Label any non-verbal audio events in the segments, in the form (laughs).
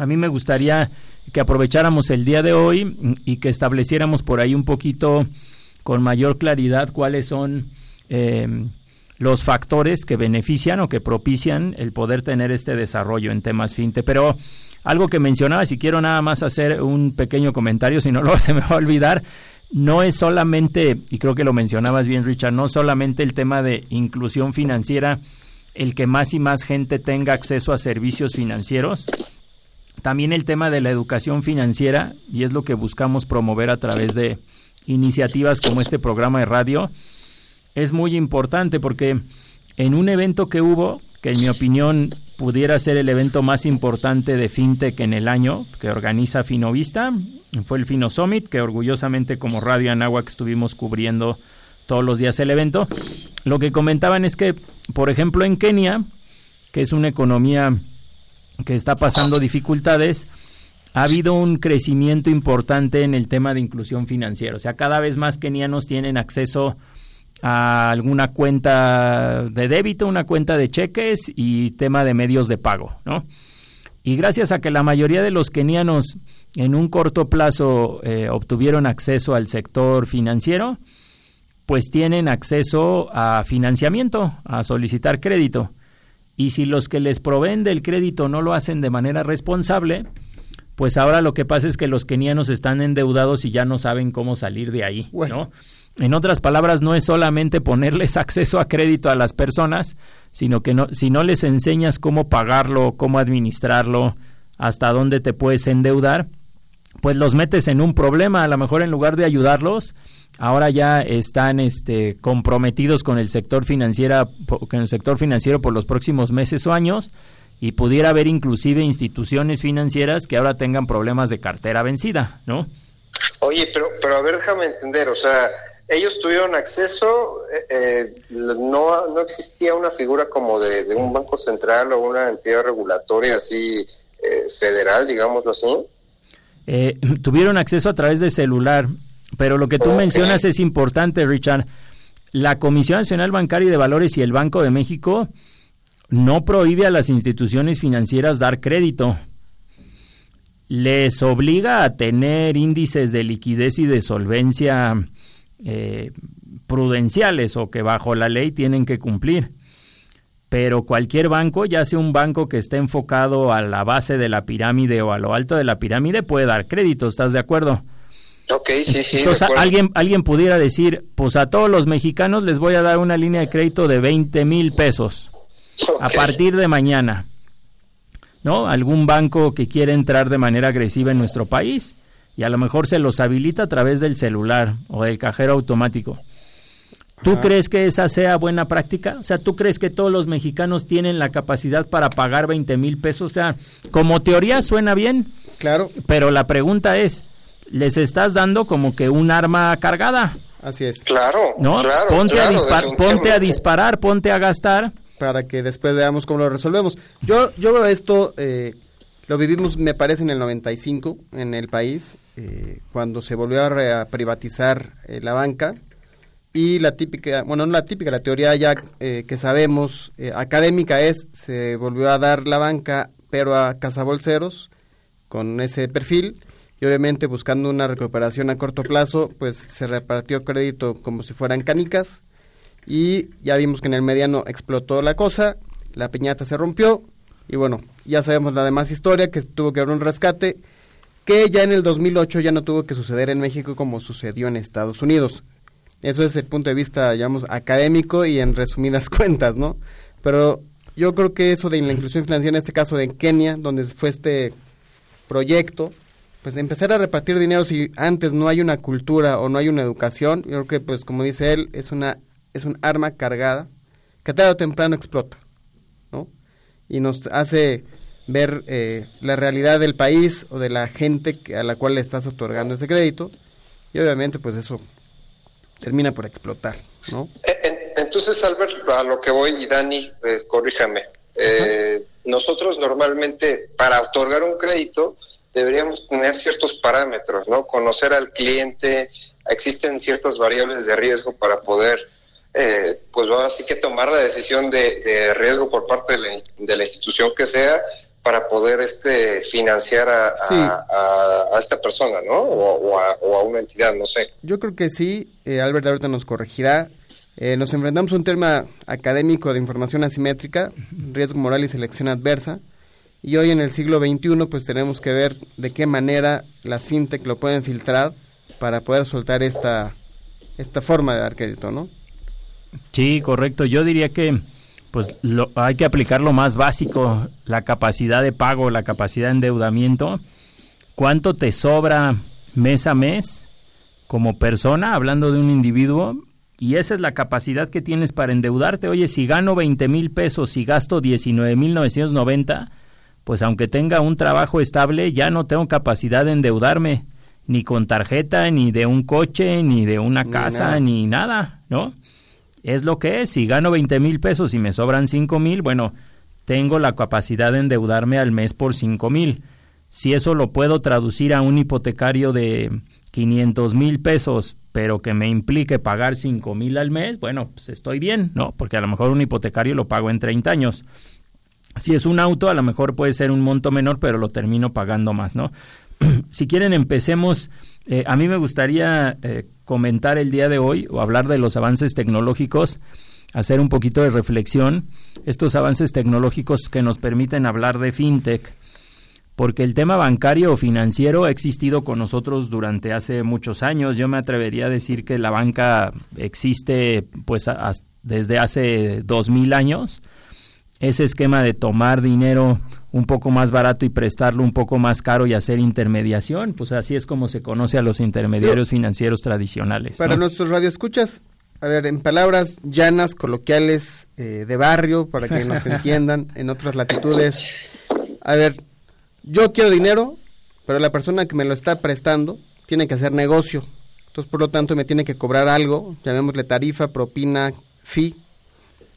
a mí me gustaría que aprovecháramos el día de hoy y que estableciéramos por ahí un poquito con mayor claridad cuáles son eh, los factores que benefician o que propician el poder tener este desarrollo en temas finte. Pero algo que mencionaba, si quiero nada más hacer un pequeño comentario, si no lo (laughs) se me va a olvidar, no es solamente, y creo que lo mencionabas bien Richard, no solamente el tema de inclusión financiera, el que más y más gente tenga acceso a servicios financieros, también el tema de la educación financiera, y es lo que buscamos promover a través de iniciativas como este programa de radio, es muy importante porque en un evento que hubo, que en mi opinión pudiera ser el evento más importante de FinTech en el año, que organiza Finovista, fue el Fino Summit, que orgullosamente como Radio Anáhuac estuvimos cubriendo todos los días el evento. Lo que comentaban es que, por ejemplo, en Kenia, que es una economía que está pasando dificultades, ha habido un crecimiento importante en el tema de inclusión financiera. O sea, cada vez más kenianos tienen acceso a alguna cuenta de débito, una cuenta de cheques y tema de medios de pago, ¿no? Y gracias a que la mayoría de los kenianos en un corto plazo eh, obtuvieron acceso al sector financiero, pues tienen acceso a financiamiento, a solicitar crédito. Y si los que les proveen del crédito no lo hacen de manera responsable, pues ahora lo que pasa es que los kenianos están endeudados y ya no saben cómo salir de ahí, ¿no? En otras palabras, no es solamente ponerles (laughs) acceso a crédito a las personas, sino que no, si no les enseñas cómo pagarlo, cómo administrarlo, hasta dónde te puedes endeudar, pues los metes en un problema. A lo mejor en lugar de ayudarlos, ahora ya están este, comprometidos con el sector financiero, con el sector financiero por los próximos meses o años y pudiera haber inclusive instituciones financieras que ahora tengan problemas de cartera vencida, ¿no? Oye, pero, pero a ver, déjame entender, o sea, ellos tuvieron acceso, eh, eh, no, no existía una figura como de, un banco central o una entidad regulatoria así eh, federal, digámoslo así. (laughs) tuvieron acceso a través de celular, pero lo que tú mencionas es importante, Richard. La Comisión Nacional Bancaria y de Valores y el Banco de México no prohíbe a las instituciones financieras dar crédito. Les obliga a tener índices de liquidez y de solvencia eh, prudenciales o que bajo la ley tienen que cumplir. Pero cualquier banco, ya sea un banco que esté enfocado a la base de la pirámide o a lo alto de la pirámide, puede dar crédito, ¿estás de acuerdo? Ok, sí, sí. Entonces, alguien, alguien pudiera decir, pues a todos los mexicanos les voy a dar una línea de crédito de 20 mil pesos a partir de mañana. ¿No? Algún banco que quiere entrar de manera agresiva en nuestro país y a lo mejor se los habilita a través del celular o del cajero automático. ¿Tú crees que esa sea buena práctica? O sea, ¿tú crees que todos los mexicanos tienen la capacidad para pagar 20 mil pesos? O sea, como teoría suena bien. Claro. Pero la pregunta es, ¿les estás dando como que un arma cargada? Así es. Claro. ¿No? ponte, a, ponte a disparar, ponte a gastar. Para que después veamos cómo lo resolvemos. Yo, yo veo esto, eh, lo vivimos, me parece, en el 95 en el país. Eh, cuando se volvió a, privatizar eh, la banca y la típica, bueno, no la típica, la teoría ya eh, que sabemos académica es, se volvió a dar la banca, pero a cazabolseros con ese perfil y obviamente buscando una recuperación a corto plazo, pues se repartió crédito como si fueran canicas y ya vimos que en el mediano explotó la cosa, la piñata se rompió y bueno, ya sabemos la demás historia, que tuvo que haber un rescate que ya en el 2008 ya no tuvo que suceder en México como sucedió en Estados Unidos. Eso es el punto de vista, digamos, académico y en resumidas (laughs) cuentas, ¿no? Pero yo creo que eso de la inclusión financiera, en este caso de Kenia, donde fue este proyecto, pues empezar a repartir dinero si antes no hay una cultura o no hay una educación, yo creo que pues como dice él, es una es un arma cargada que tarde o temprano explota, ¿no? Y nos hace ver eh, la realidad del país o de la gente a la cual le estás otorgando ese crédito y obviamente pues eso termina por explotar, ¿no? Entonces, Albert, a lo que voy y Dani, eh, corríjame, eh, nosotros normalmente para otorgar un crédito deberíamos tener ciertos parámetros, ¿no? Conocer al cliente, existen ciertas variables de riesgo para poder, pues así que tomar la decisión de, riesgo por parte de la institución que sea para poder este financiar a, a, esta persona, ¿no? O, a, una entidad, no sé. Yo creo que sí, eh, Albert ahorita nos corregirá. Eh, nos enfrentamos a un tema académico de información asimétrica, riesgo moral y selección adversa. Y hoy en el siglo XXI pues tenemos que ver de qué manera las fintech lo pueden filtrar para poder soltar esta, esta forma de dar crédito, ¿no? Sí, correcto. Yo diría que pues lo, hay que aplicar lo más básico, la capacidad de pago, la capacidad de endeudamiento. ¿Cuánto te sobra mes a mes como persona, hablando de un individuo? Y esa es la capacidad que tienes para endeudarte. Oye, si gano 20 mil pesos y gasto 19 mil 990, pues aunque tenga un trabajo estable, ya no tengo capacidad de endeudarme, ni con tarjeta, ni de un coche, ni de una casa, ni nada, ¿no? Es lo que es, si gano 20 mil pesos y me sobran 5 mil, bueno, tengo la capacidad de endeudarme al mes por 5 mil. Si eso lo puedo traducir a un hipotecario de 500 mil pesos, pero que me implique pagar 5 mil al mes, bueno, pues estoy bien, ¿no? Porque a lo mejor un hipotecario lo pago en 30 años. Si es un auto, a lo mejor puede ser un monto menor, pero lo termino pagando más, ¿no? (clears throat) si quieren, empecemos. Eh, a mí me gustaría eh, comentar el día de hoy o hablar de los avances tecnológicos, hacer un poquito de reflexión. Estos avances tecnológicos que nos permiten hablar de fintech, porque el tema bancario o financiero ha existido con nosotros durante hace muchos años. Yo me atrevería a decir que la banca existe pues desde hace dos mil años ese esquema de tomar dinero un poco más barato y prestarlo un poco más caro y hacer intermediación, pues así es como se conoce a los intermediarios financieros tradicionales. Para nuestros radioescuchas, a ver, en palabras llanas, coloquiales, eh, de barrio, para que nos (laughs) entiendan, en otras latitudes, a ver, yo quiero dinero, pero la persona que me lo está prestando tiene que hacer negocio. Entonces, por lo tanto, me tiene que cobrar algo, llamémosle tarifa, propina, fee,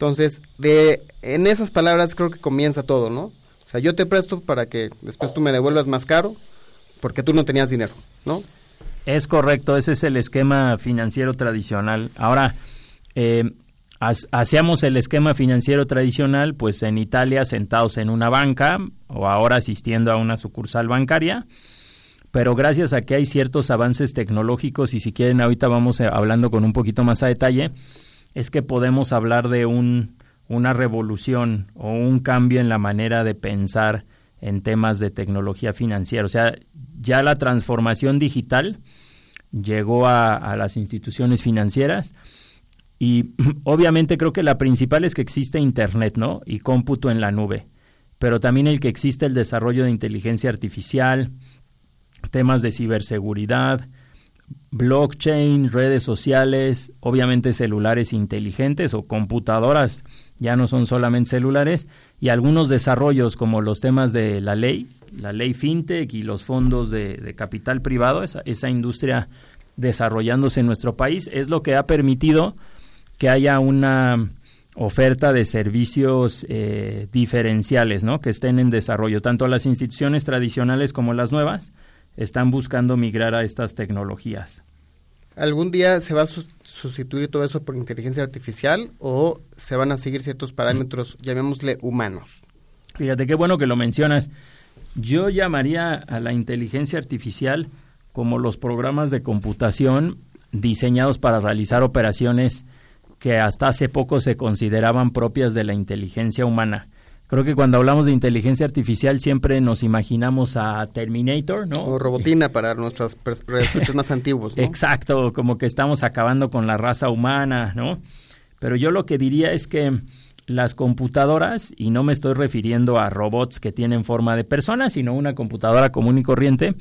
entonces, de, en esas palabras creo que comienza todo, ¿no? O sea, yo te presto para que después tú me devuelvas más caro porque tú no tenías dinero, ¿no? Es correcto, ese es el esquema financiero tradicional. Ahora, eh, hacíamos el esquema financiero tradicional, pues en Italia sentados en una banca o ahora asistiendo a una sucursal bancaria, pero gracias a que hay ciertos avances tecnológicos y si quieren ahorita vamos eh, hablando con un poquito más a detalle, es que podemos hablar de un, una revolución o un cambio en la manera de pensar en temas de tecnología financiera. O sea, ya la transformación digital llegó a, a las instituciones financieras y (clears throat) obviamente creo que la principal es que existe Internet, ¿no? Y cómputo en la nube, pero también el que existe el desarrollo de inteligencia artificial, temas de ciberseguridad, blockchain, redes sociales, obviamente celulares inteligentes o computadoras, ya no son solamente celulares, y algunos desarrollos como los temas de la ley, la ley fintech y los fondos de, capital privado, esa, industria desarrollándose en nuestro país, es lo que ha permitido que haya una oferta de servicios eh, diferenciales, ¿no? Que estén en desarrollo, tanto las instituciones tradicionales como las nuevas, están buscando migrar a estas tecnologías. ¿Algún día se va a sustituir todo eso por inteligencia artificial o se van a seguir ciertos parámetros, llamémosle humanos? Fíjate qué bueno que lo mencionas. Yo llamaría a la inteligencia artificial como los programas de computación diseñados para realizar operaciones que hasta hace poco se consideraban propias de la inteligencia humana. Creo que cuando hablamos de inteligencia artificial siempre nos imaginamos a Terminator, ¿no? O Robotina para nuestros escuchas más antiguos, ¿no? Exacto, como que estamos acabando con la raza humana, ¿no? Pero yo lo que diría es que las computadoras, y no me estoy refiriendo a robots que tienen forma de persona, sino una computadora común y corriente,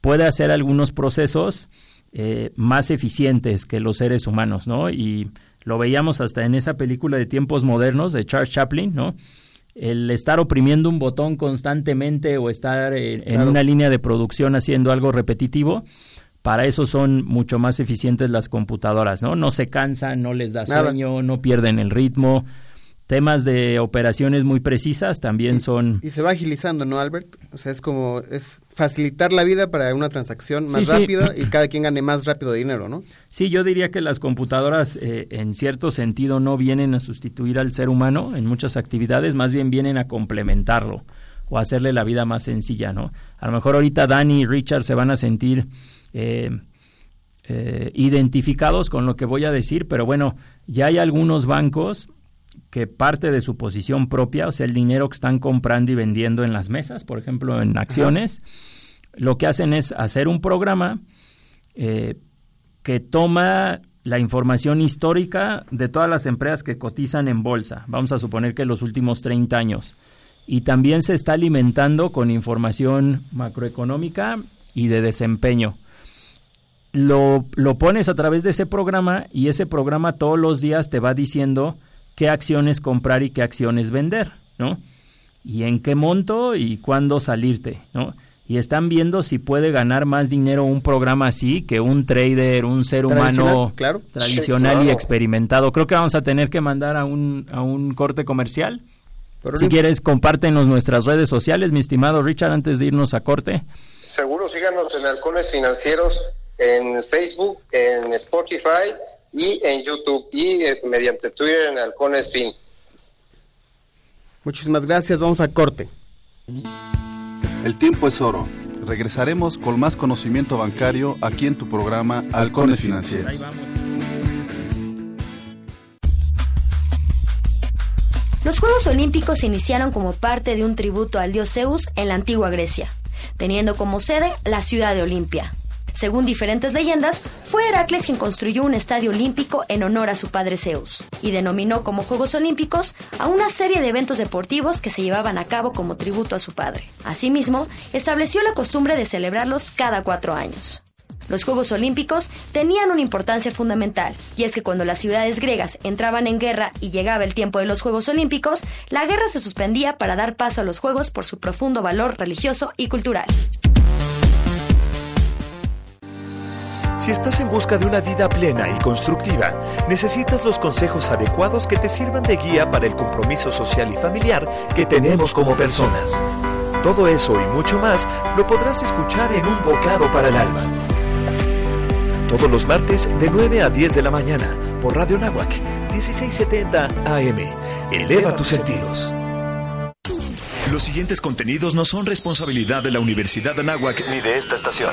puede hacer algunos procesos eh, más eficientes que los seres humanos, ¿no? Y lo veíamos hasta en esa película de tiempos modernos de Charles Chaplin, ¿no? El estar oprimiendo un botón constantemente o estar en, una línea de producción haciendo algo repetitivo, para eso son mucho más eficientes las computadoras, ¿no? No se cansan, no les da sueño, no pierden el ritmo. Temas de operaciones muy precisas también son... Y se va agilizando, ¿no, Albert? O sea, es como, es facilitar la vida para una transacción más rápida y cada quien gane más rápido dinero, ¿no? Sí, yo diría que las computadoras eh, en cierto sentido no vienen a sustituir al ser humano en muchas actividades, más bien vienen a complementarlo. o hacerle la vida más sencilla, ¿no? A lo mejor ahorita Dani y Richard se van a sentir eh, eh, identificados con lo que voy a decir, pero bueno, ya hay algunos bancos que parte de su posición propia, o sea, el dinero que están comprando y vendiendo en las mesas, por ejemplo, en acciones, lo que hacen es hacer un programa eh, que toma la información histórica de todas las empresas que cotizan en bolsa, vamos a suponer que los últimos 30 años, y también se está alimentando con información macroeconómica y de desempeño. Lo, lo pones a través de ese programa y ese programa todos los días te va diciendo qué acciones comprar y qué acciones vender, ¿no? Y en qué monto y cuándo salirte, ¿no? Y están viendo si puede ganar más dinero un programa así que un trader, un ser humano tradicional y experimentado. Creo que vamos a tener que mandar a un, a un corte comercial. si quieres, compártenos nuestras redes sociales, mi estimado Richard, antes de irnos a corte. Seguro síganos en Halcones Financieros en Facebook, en Spotify y en YouTube y eh, mediante Twitter en Halcones Fin. Muchísimas gracias, vamos a corte. El tiempo es oro. Regresaremos con más conocimiento bancario aquí en tu programa Halcones Financieros. Los Juegos Olímpicos se iniciaron como parte de un tributo al dios Zeus en la antigua Grecia, teniendo como sede la ciudad de Olimpia. Según diferentes leyendas, fue Heracles quien construyó un estadio olímpico en honor a su padre Zeus y denominó como Juegos Olímpicos a una serie de eventos deportivos que se llevaban a cabo como tributo a su padre. Asimismo, estableció la costumbre de celebrarlos cada cuatro años. Los Juegos Olímpicos tenían una importancia fundamental, y es que cuando las ciudades griegas entraban en guerra y llegaba el tiempo de los Juegos Olímpicos, la guerra se suspendía para dar paso a los Juegos por su profundo valor religioso y cultural. Si estás en busca de una vida plena y constructiva, necesitas los consejos adecuados que te sirvan de guía para el compromiso social y familiar que tenemos como personas. Todo eso y mucho más lo podrás escuchar en Un Bocado para el Alma. Todos los martes de 9 a 10 de la mañana por Radio Nahuac 1670 AM. Eleva tus sentidos. Los siguientes contenidos no son responsabilidad de la Universidad de Anáhuac ni de esta estación.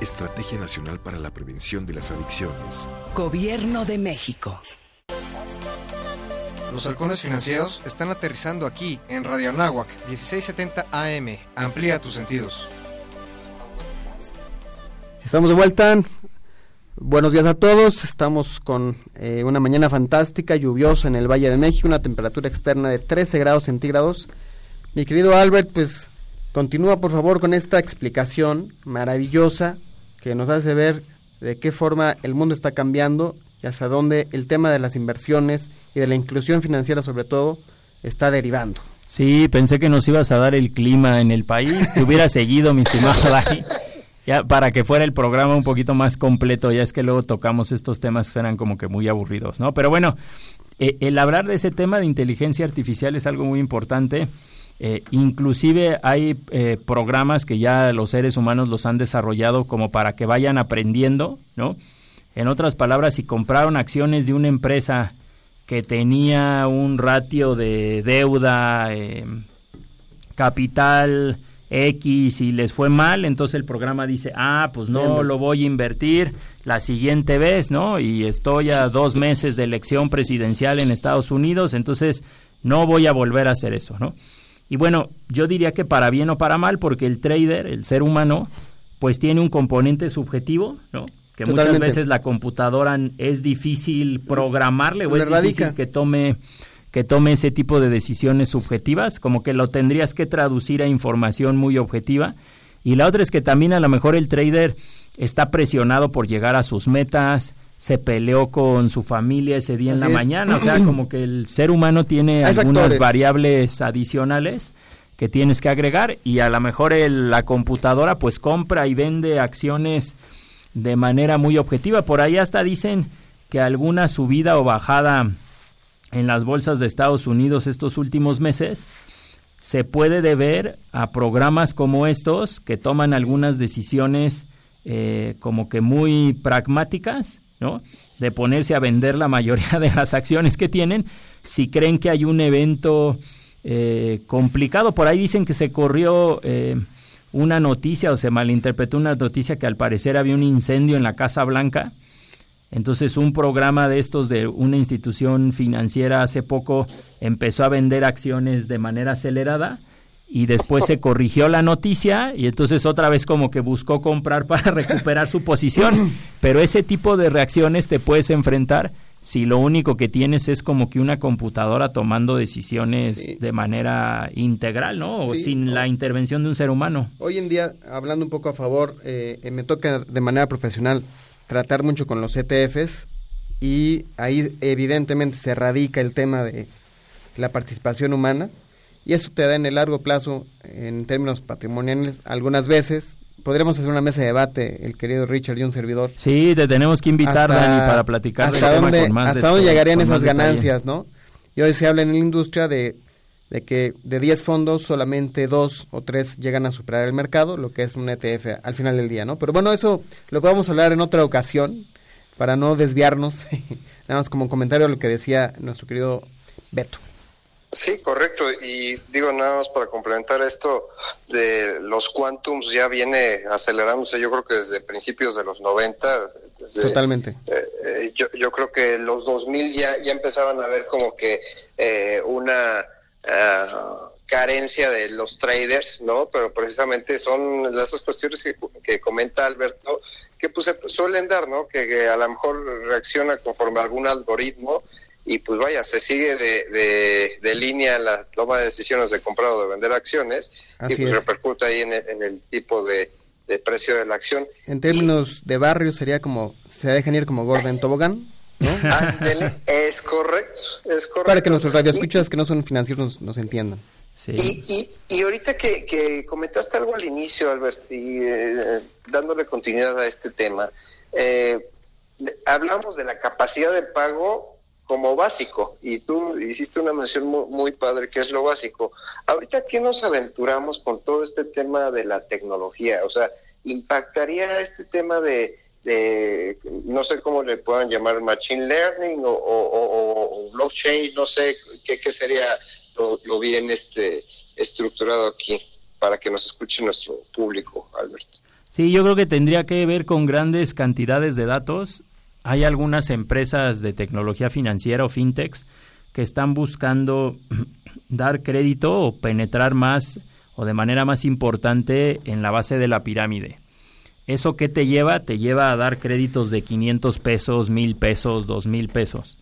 Estrategia Nacional para la Prevención de las Adicciones. Gobierno de México. Los halcones financieros están aterrizando aquí en Radio Anáhuac 1670 AM. Amplía tus sentidos. Estamos de vuelta. Buenos días a todos. Estamos con eh, una mañana fantástica, lluviosa en el Valle de México, una temperatura externa de 13 grados centígrados. Mi querido Albert, pues continúa por favor con esta explicación maravillosa que nos hace ver de qué forma el mundo está cambiando y hacia dónde el tema de las inversiones y de la inclusión financiera sobre todo está derivando. Sí, pensé que nos ibas a dar el clima en el país, te hubiera seguido, mi estimado para que fuera el programa un poquito más completo, ya es que luego tocamos estos temas que suenan como que muy aburridos, ¿no? Pero bueno, eh, el hablar de ese tema de inteligencia artificial es algo muy importante eh, inclusive hay eh, programas que ya los seres humanos los han desarrollado como para que vayan aprendiendo, ¿no? En otras palabras, si compraron acciones de una empresa que tenía un ratio de deuda, eh, capital X y les fue mal, entonces el programa dice, ah, pues no lo voy a invertir la siguiente vez, ¿no? Y estoy a dos meses de elección presidencial en Estados Unidos, entonces no voy a volver a hacer eso, ¿no? Y bueno, yo diría que para bien o para mal, porque el trader, el ser humano, pues tiene un componente subjetivo, ¿no? Que muchas veces la computadora es difícil programarle o es difícil que tome que tome ese tipo de decisiones subjetivas, como que lo tendrías que traducir a información muy objetiva. Y la otra es que también a lo mejor el trader está presionado por llegar a sus metas, se peleó con su familia ese día en la mañana, o sea, como que el ser humano tiene algunas variables adicionales que tienes que agregar y a lo mejor la computadora pues compra y vende acciones de manera muy objetiva. Por ahí hasta dicen que alguna subida o bajada en las bolsas de Estados Unidos estos últimos meses se puede deber a programas como estos que toman algunas decisiones eh, como que muy pragmáticas, ¿no? De ponerse a vender la mayoría de las acciones que tienen si creen que hay un evento eh, complicado. Por ahí dicen que se corrió eh, una noticia o se malinterpretó una noticia que al parecer había un incendio en la Casa Blanca entonces un programa de estos de una institución financiera hace poco empezó a vender acciones de manera acelerada y después se corrigió la noticia y entonces otra vez como que buscó comprar (laughs) para recuperar su posición. Pero ese tipo de reacciones te puedes enfrentar si lo único que tienes es como que una computadora tomando decisiones de manera integral, ¿no? O sin la intervención de un ser humano. Hoy en día, hablando un poco a favor, eh, me toca de manera profesional tratar mucho con los ETFs y ahí evidentemente se radica el tema de la participación humana y eso te da en el largo plazo, en términos patrimoniales, algunas veces. Podríamos hacer una mesa de debate, el querido Richard y un servidor. Sí, te tenemos que invitar, Dani, para platicar hasta dónde, con más Hasta dónde llegarían esas ganancias, ¿no? Y hoy se habla en la industria de, de que de 10 fondos solamente dos o tres llegan a superar el mercado, lo que es un ETF al final del día, ¿no? Pero bueno, eso lo que vamos a hablar en otra ocasión, para no desviarnos, (laughs) nada más como un comentario a lo que decía nuestro querido Beto. Sí, correcto. Y digo nada más para complementar esto de los quantums ya viene acelerándose yo creo que desde principios de los 90. Totalmente. Eh, eh, yo, yo creo que los 2000 ya, ya empezaban a ver como que eh, una carencia de los traders, ¿no? Pero precisamente son esas cuestiones que, que comenta Alberto que pues suelen dar, ¿no? Que, a lo mejor reacciona conforme a algún algoritmo y pues vaya, se sigue de, de, línea la toma de decisiones de comprar o de vender acciones y pues repercute ahí en el, tipo de, precio de la acción. En términos de barrio sería como, se dejan ir como Gordon Tobogán. ¿no? (laughs) es correcto, es correcto. Para que nuestros radioescuchas que no son financieros nos, entiendan. Y, y, ahorita que, que, comentaste algo al inicio, Albert, y eh, dándole continuidad a este tema, eh, hablamos de la capacidad de pago como básico y tú hiciste una mención muy, padre que es lo básico. Ahorita ¿qué nos aventuramos con todo este tema de la tecnología, o sea, impactaría este tema de, de no sé cómo le puedan llamar machine learning o, blockchain, no sé qué, qué sería lo, bien este estructurado aquí para que nos escuche nuestro público, Albert. Sí, yo creo que tendría que ver con grandes cantidades de datos hay algunas empresas de tecnología financiera o fintechs que están buscando (clears throat) dar crédito o penetrar más o de manera más importante en la base de la pirámide. ¿Eso qué te lleva? Te lleva a dar créditos de 500 pesos, 1000 pesos, 2000 pesos.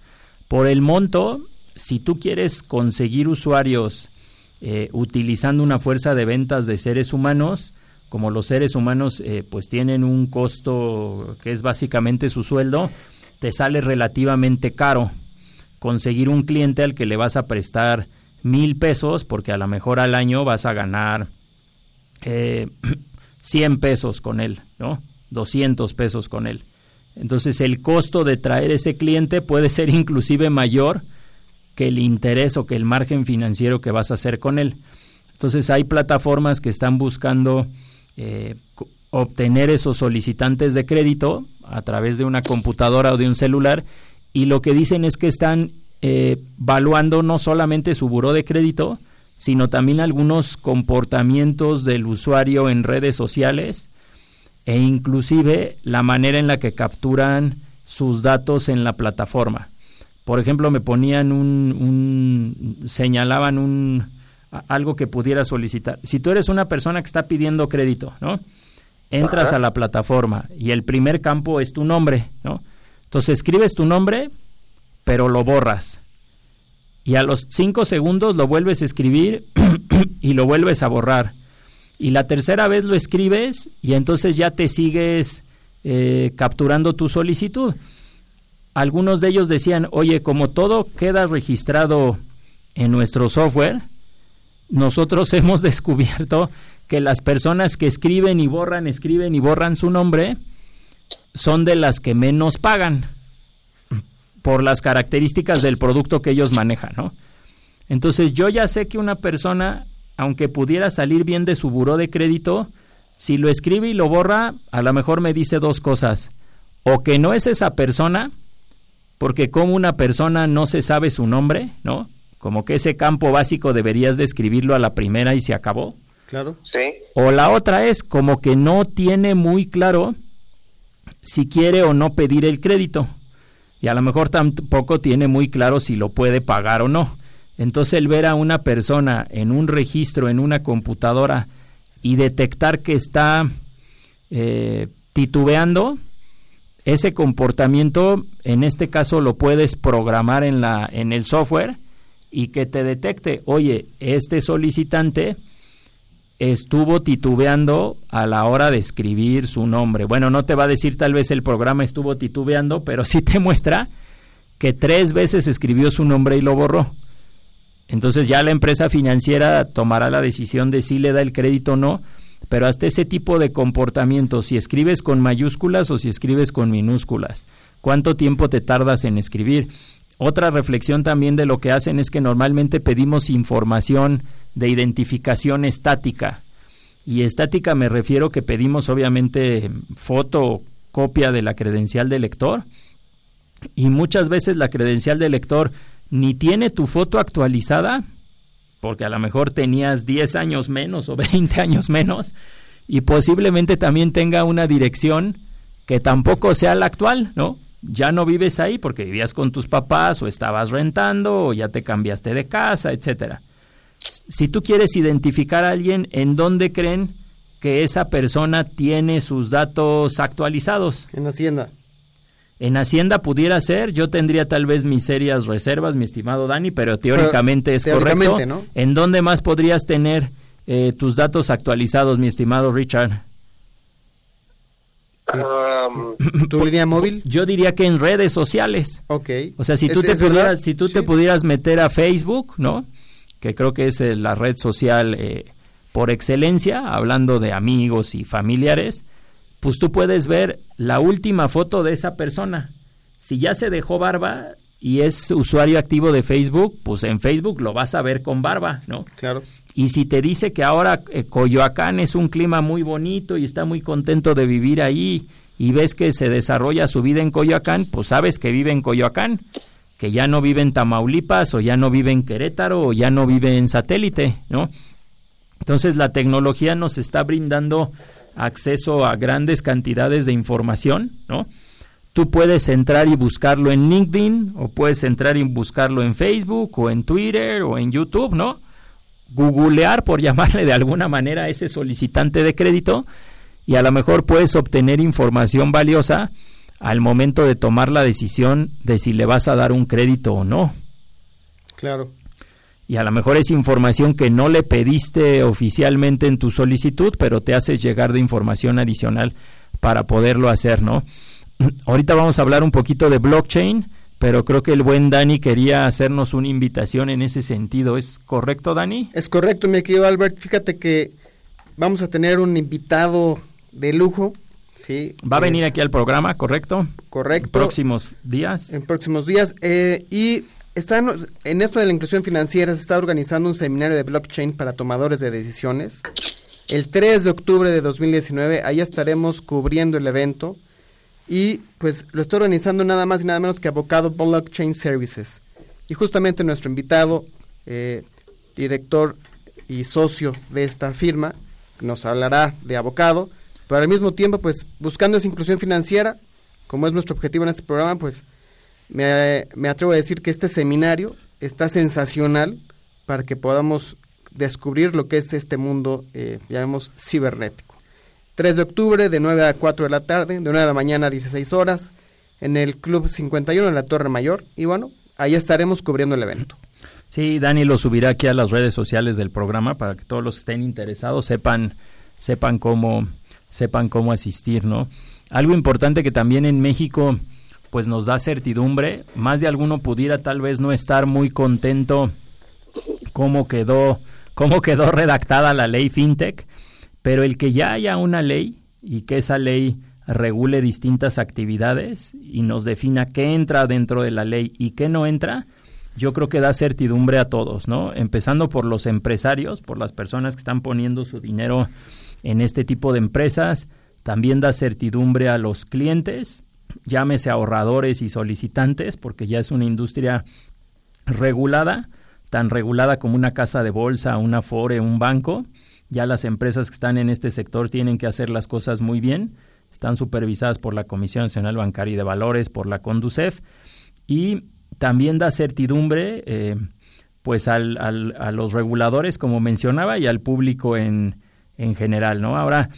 Por el monto, si tú quieres conseguir usuarios eh, utilizando una fuerza de ventas de seres humanos, como los seres humanos eh, pues tienen un costo que es básicamente su sueldo, te sale relativamente caro conseguir un cliente al que le vas a prestar mil pesos porque a lo mejor al año vas a ganar eh, (clears throat) 100 pesos con él, ¿no? 200 pesos con él. Entonces el costo de traer ese cliente puede ser inclusive mayor que el interés o que el margen financiero que vas a hacer con él. Entonces hay plataformas que están buscando eh, obtener esos solicitantes de crédito a través de una computadora o de un celular y lo que dicen es que están eh, evaluando no solamente su buró de crédito, sino también algunos comportamientos del usuario en redes sociales e inclusive la manera en la que capturan sus datos en la plataforma. Por ejemplo, me ponían un señalaban un, algo que pudiera solicitar. Si tú eres una persona que está pidiendo crédito, ¿no? entras Ajá. a la plataforma y el primer campo es tu nombre, ¿no? Entonces escribes tu nombre, pero lo borras. Y a los cinco segundos lo vuelves a escribir (clears throat) y lo vuelves a borrar. Y la tercera vez lo escribes y entonces ya te sigues eh, capturando tu solicitud. Algunos de ellos decían, oye, como todo queda registrado en nuestro software, nosotros (laughs) hemos descubierto que las personas que escriben y borran, escriben y borran su nombre, son de las que menos pagan por las características del producto que ellos manejan, ¿no? Entonces yo ya sé que una persona, aunque pudiera salir bien de su buró de crédito, si lo escribe y lo borra, a lo mejor me dice dos cosas. O que no es esa persona, porque como una persona no se sabe su nombre, ¿no? Como que ese campo básico deberías de escribirlo a la primera y se acabó. Claro. Sí. O la otra es como que no tiene muy claro si quiere o no pedir el crédito. Y a lo mejor tampoco tiene muy claro si lo puede pagar o no. Entonces el ver a una persona en un registro, en una computadora, y detectar que está eh, titubeando, ese comportamiento, en este caso lo puedes programar en, la, en el software y que te detecte, oye, este solicitante estuvo titubeando a la hora de escribir su nombre. Bueno, no te va a decir tal vez el programa estuvo titubeando, pero sí te (laughs) muestra que tres veces escribió su nombre y lo borró. Entonces ya la empresa financiera tomará la decisión de si le da el crédito o no, pero hasta ese tipo de comportamiento, si escribes con mayúsculas o si escribes con minúsculas, cuánto tiempo te tardas en escribir. Otra reflexión también de lo que hacen es que normalmente pedimos información de identificación estática. Y estática me refiero que pedimos obviamente foto o copia de la credencial del lector. Y muchas veces la credencial del lector ni tiene tu foto actualizada, porque a lo mejor tenías 10 años menos o (laughs) 20 años menos, y posiblemente también tenga una dirección que tampoco sea la actual, ¿no? Ya no vives ahí porque vivías con tus papás o estabas rentando o ya te cambiaste de casa, etcétera. Si tú quieres identificar a alguien, ¿en dónde creen que esa persona tiene sus datos actualizados? En Hacienda. En Hacienda pudiera ser, yo tendría tal vez mis serias reservas, mi estimado Dani, pero teóricamente pero, es teóricamente, correcto. ¿no? ¿En dónde más podrías tener eh, tus datos actualizados, mi estimado Richard? Um, (laughs) ¿Tu línea móvil? Yo diría que en redes sociales. Ok. O sea, si tú ¿Es, te pudieras, si tú Sí. te pudieras meter a Facebook, ¿no? Que creo que es eh, la red social eh, por excelencia, hablando de amigos y familiares, pues tú puedes ver la última foto de esa persona. Si ya se dejó barba y es usuario activo de Facebook, pues en Facebook lo vas a ver con barba, ¿no? Claro. Y si te dice que ahora eh, Coyoacán es un clima muy bonito y está muy contento de vivir ahí y ves que se desarrolla su vida en Coyoacán, pues sabes que vive en Coyoacán, que ya no vive en Tamaulipas o ya no vive en Querétaro o ya no vive en satélite, ¿no? Entonces la tecnología nos está brindando acceso a grandes cantidades de información, ¿no? Tú puedes entrar y buscarlo en LinkedIn o puedes entrar y buscarlo en Facebook o en Twitter o en YouTube, ¿no? Googlear, por llamarle de alguna manera, a ese solicitante de crédito y a lo mejor puedes obtener información valiosa al momento de tomar la decisión de si le vas a dar un crédito o no. Claro. Y a lo mejor es información que no le pediste oficialmente en tu solicitud, pero te haces llegar de información adicional para poderlo hacer, ¿no? (clears throat) Ahorita vamos a hablar un poquito de blockchain, pero creo que el buen Dani quería hacernos una invitación en ese sentido. ¿Es correcto, Dani? Es correcto, mi querido Albert. Fíjate que vamos a tener un invitado de lujo. Sí, Va a eh, venir aquí al programa, ¿correcto? Correcto. En próximos días. En próximos días. eh, y están, en esto de la inclusión financiera se está organizando un seminario de blockchain para tomadores de decisiones. El 3 de octubre de 2019, ahí estaremos cubriendo el evento. Y pues lo está organizando nada más y nada menos que Abocado Blockchain Services. Y justamente nuestro invitado, eh, director y socio de esta firma, nos hablará de Abocado, pero al mismo tiempo, pues buscando esa inclusión financiera, como es nuestro objetivo en este programa, pues me, me atrevo a decir que este seminario está sensacional para que podamos descubrir lo que es este mundo, eh, llamemos cibernético. 3 de octubre de 9 a 4 de la tarde, de 9 de la mañana a 16 horas, en el Club 51 en la Torre Mayor. Y bueno, ahí estaremos cubriendo el evento. Sí, Dani lo subirá aquí a las redes sociales del programa para que todos los que estén interesados sepan, sepan cómo, sepan cómo asistir, ¿no? Algo importante que también en México pues nos da certidumbre, más de alguno pudiera tal vez no estar muy contento cómo quedó, cómo quedó redactada la ley FinTech, pero el que ya haya una ley y que esa ley regule distintas actividades y nos defina qué entra dentro de la ley y qué no entra, yo creo que da certidumbre a todos, ¿no? Empezando por los empresarios, por las personas que están poniendo su dinero en este tipo de empresas, también da certidumbre a los clientes, llámese ahorradores y solicitantes, porque ya es una industria regulada, tan regulada como una casa de bolsa, una fore, un banco. Ya las empresas que están en este sector tienen que hacer las cosas muy bien. Están supervisadas por la Comisión Nacional Bancaria y de Valores, por la Conducef. Y también da certidumbre eh, pues al, a los reguladores, como mencionaba, y al público en, en general. ¿no? Ahora,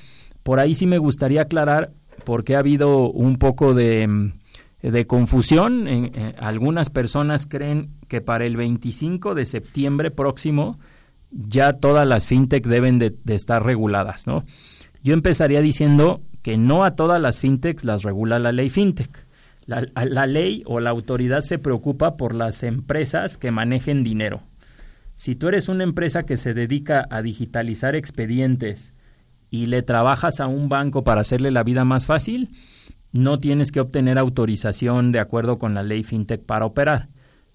por ahí sí me gustaría aclarar, porque ha habido un poco de, confusión. Algunas personas creen que para el 25 de septiembre próximo ya todas las fintech deben de, estar reguladas, ¿no? Yo empezaría diciendo que no a todas las fintechs las regula la ley fintech. La, la, ley o la autoridad se preocupa por las empresas que manejen dinero. Si tú eres una empresa que se dedica a digitalizar expedientes y le trabajas a un banco para hacerle la vida más fácil, no tienes que obtener autorización de acuerdo con la ley fintech para operar.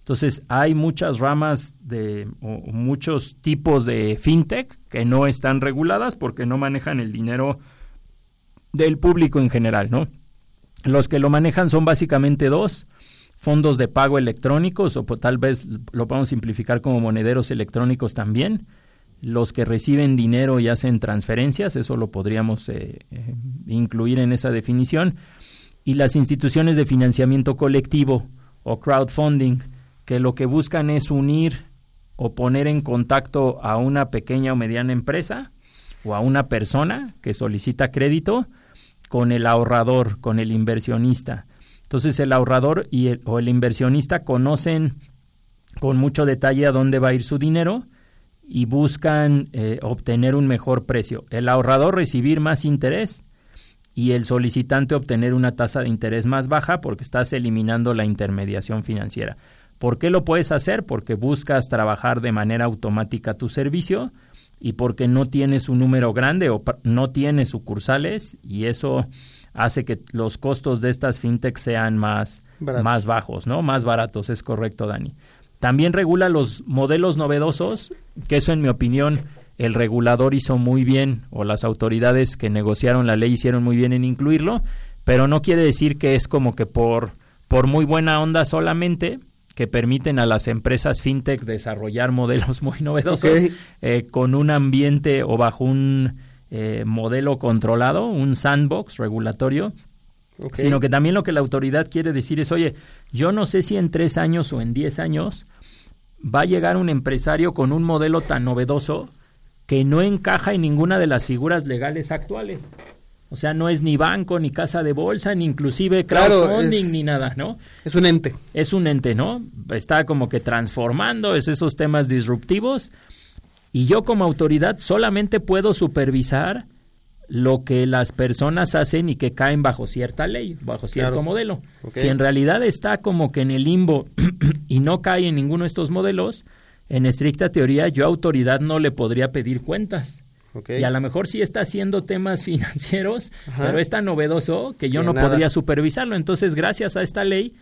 Entonces, hay muchas ramas de o muchos tipos de fintech que no están reguladas porque no manejan el dinero del público en general, ¿no? Los que lo manejan son básicamente dos, fondos de pago electrónicos o tal vez lo podemos simplificar como monederos electrónicos también. Los que reciben dinero y hacen transferencias, eso lo podríamos eh, eh, incluir en esa definición. Y las instituciones de financiamiento colectivo o crowdfunding, que lo que buscan es unir o poner en contacto a una pequeña o mediana empresa o a una persona que solicita crédito con el ahorrador, con el inversionista. Entonces el ahorrador y el, o el inversionista conocen con mucho detalle a dónde va a ir su dinero y buscan eh, obtener un mejor precio. El ahorrador recibir más interés y el solicitante obtener una tasa de interés más baja porque estás eliminando la intermediación financiera. ¿Por qué lo puedes hacer? Porque buscas trabajar de manera automática tu servicio y porque no tienes un número grande o no tienes sucursales y eso hace que los costos de estas fintechs sean más, más bajos, ¿no? Más baratos, es correcto, Dani. También regula los modelos novedosos, que eso en mi opinión el regulador hizo muy bien o las autoridades que negociaron la ley hicieron muy bien en incluirlo, pero no quiere decir que es como que por, por muy buena onda solamente, que permiten a las empresas fintech desarrollar modelos (laughs) muy novedosos okay. eh, con un ambiente o bajo un eh, modelo controlado, un sandbox regulatorio, okay. sino que también lo que la autoridad quiere decir es, oye, yo no sé si en tres años o en diez años va a llegar un empresario con un modelo tan novedoso que no encaja en ninguna de las figuras legales actuales. O sea, no es ni banco, ni casa de bolsa, ni inclusive crowdfunding, claro, ni nada, ¿no? Es un ente. Es un ente, ¿no? Está como que transformando es esos temas disruptivos. Y yo como autoridad solamente puedo supervisar lo que las personas hacen y que caen bajo cierta ley, bajo cierto claro. modelo. Okay. Si en realidad está como que en el limbo (clears throat) y no cae en ninguno de estos modelos, en estricta teoría yo autoridad no le podría pedir cuentas. Okay. Y a lo mejor sí está haciendo temas (laughs) financieros, Ajá. pero es tan novedoso que yo que no nada. podría supervisarlo. Entonces, gracias a esta ley,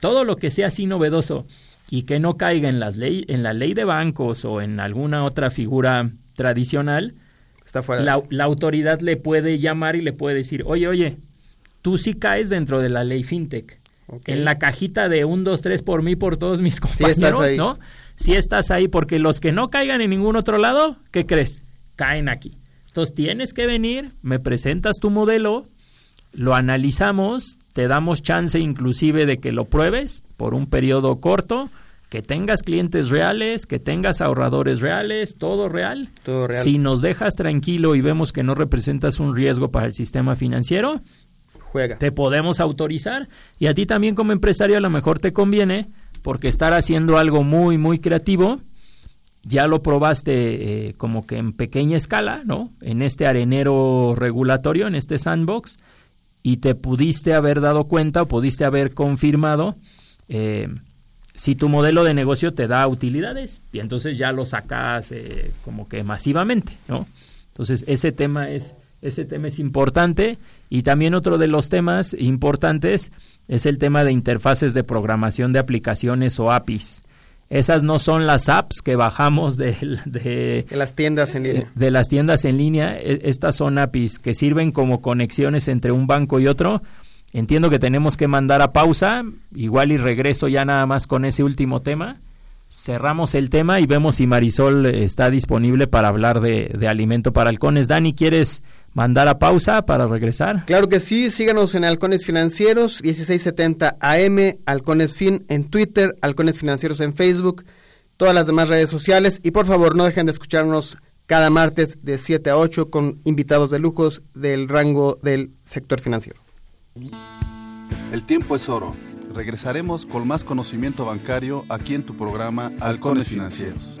todo lo que sea así novedoso y que no caiga en, las ley, en la ley de bancos o en alguna otra figura tradicional, está fuera. La, la, autoridad le puede llamar y le puede decir, oye, oye, tú sí caes dentro de la ley fintech. Okay. En la cajita de un, dos, tres por mí, por todos mis compañeros, sí ¿no? Si sí estás ahí, porque los que no caigan en ningún otro lado, ¿qué crees? Caen aquí. Entonces tienes que venir, me presentas tu modelo, lo analizamos, te damos chance inclusive de que lo pruebes por un periodo corto, que tengas clientes reales, que tengas ahorradores reales, todo real. Todo real. Si nos dejas tranquilo y vemos que no representas un riesgo para el sistema financiero, juega. Te podemos autorizar y a ti también como empresario a lo mejor te conviene porque estar haciendo algo muy muy creativo ya lo probaste eh, como que en pequeña escala, ¿no? En este arenero regulatorio, en este sandbox, y te pudiste haber dado cuenta o pudiste haber confirmado eh, si tu modelo de negocio te da utilidades y entonces ya lo sacas eh, como que masivamente, ¿no? Entonces ese tema es ese tema es importante y también otro de los temas importantes es el tema de interfaces de programación de aplicaciones o APIs. Esas no son las apps que bajamos (laughs) de, de, las tiendas en línea. De, las tiendas en línea. E, estas son APIs que sirven como conexiones entre un banco y otro. Entiendo que tenemos que mandar a pausa, igual y regreso ya nada más con ese último tema. Cerramos el tema y vemos si Marisol está disponible para hablar de, de alimento para halcones. Dani, ¿quieres mandar a pausa para regresar? Claro que sí, síganos en Halcones Financieros, 1670 AM, Halcones Fin en Twitter, Halcones Financieros en Facebook, todas las demás redes sociales y por favor no dejen de escucharnos cada martes de 7 a 8 con invitados de lujos del rango del sector financiero. El tiempo es oro. Regresaremos con más conocimiento bancario aquí en tu programa Halcones Financieros.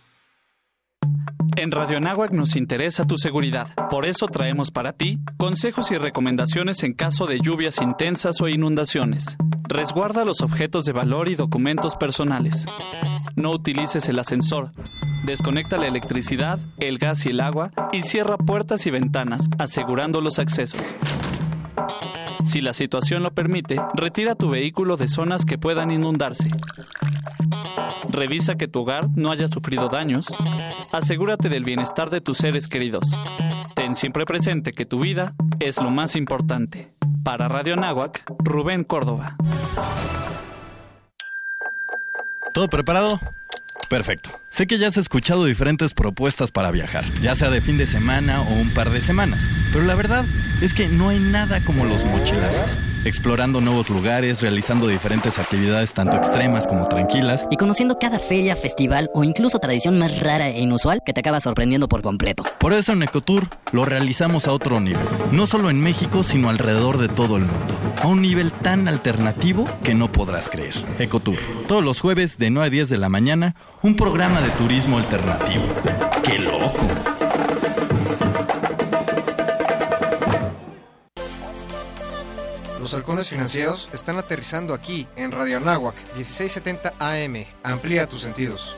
En Radio Anáhuac nos interesa tu seguridad. Por eso traemos para ti consejos y recomendaciones en caso de lluvias intensas o inundaciones. Resguarda los objetos de valor y documentos personales. No utilices el ascensor. Desconecta la electricidad, el gas y el agua y cierra puertas y ventanas, asegurando los accesos. Si la situación lo permite, retira tu vehículo de zonas que puedan inundarse. Revisa que tu hogar no haya sufrido daños. Asegúrate del bienestar de tus seres queridos. Ten siempre presente que tu vida es lo más importante. Para Radio Náhuac, Rubén Córdoba. ¿Todo preparado? Perfecto. Sé que ya has escuchado diferentes propuestas para viajar, ya sea de fin de semana o un par de semanas, pero la verdad es que no hay nada como los mochilazos explorando nuevos lugares, realizando diferentes actividades tanto extremas como tranquilas. Y conociendo cada feria, festival o incluso tradición más rara e inusual que te acaba sorprendiendo por completo. Por eso en Ecotour lo realizamos a otro nivel. No solo en México, sino alrededor de todo el mundo. A un nivel tan alternativo que no podrás creer. Ecotour. Todos los jueves de 9 a 10 de la mañana, un programa de turismo alternativo. ¡Qué loco! Los halcones financieros están aterrizando aquí en Radio Anáhuac 1670 AM. Amplía tus sentidos.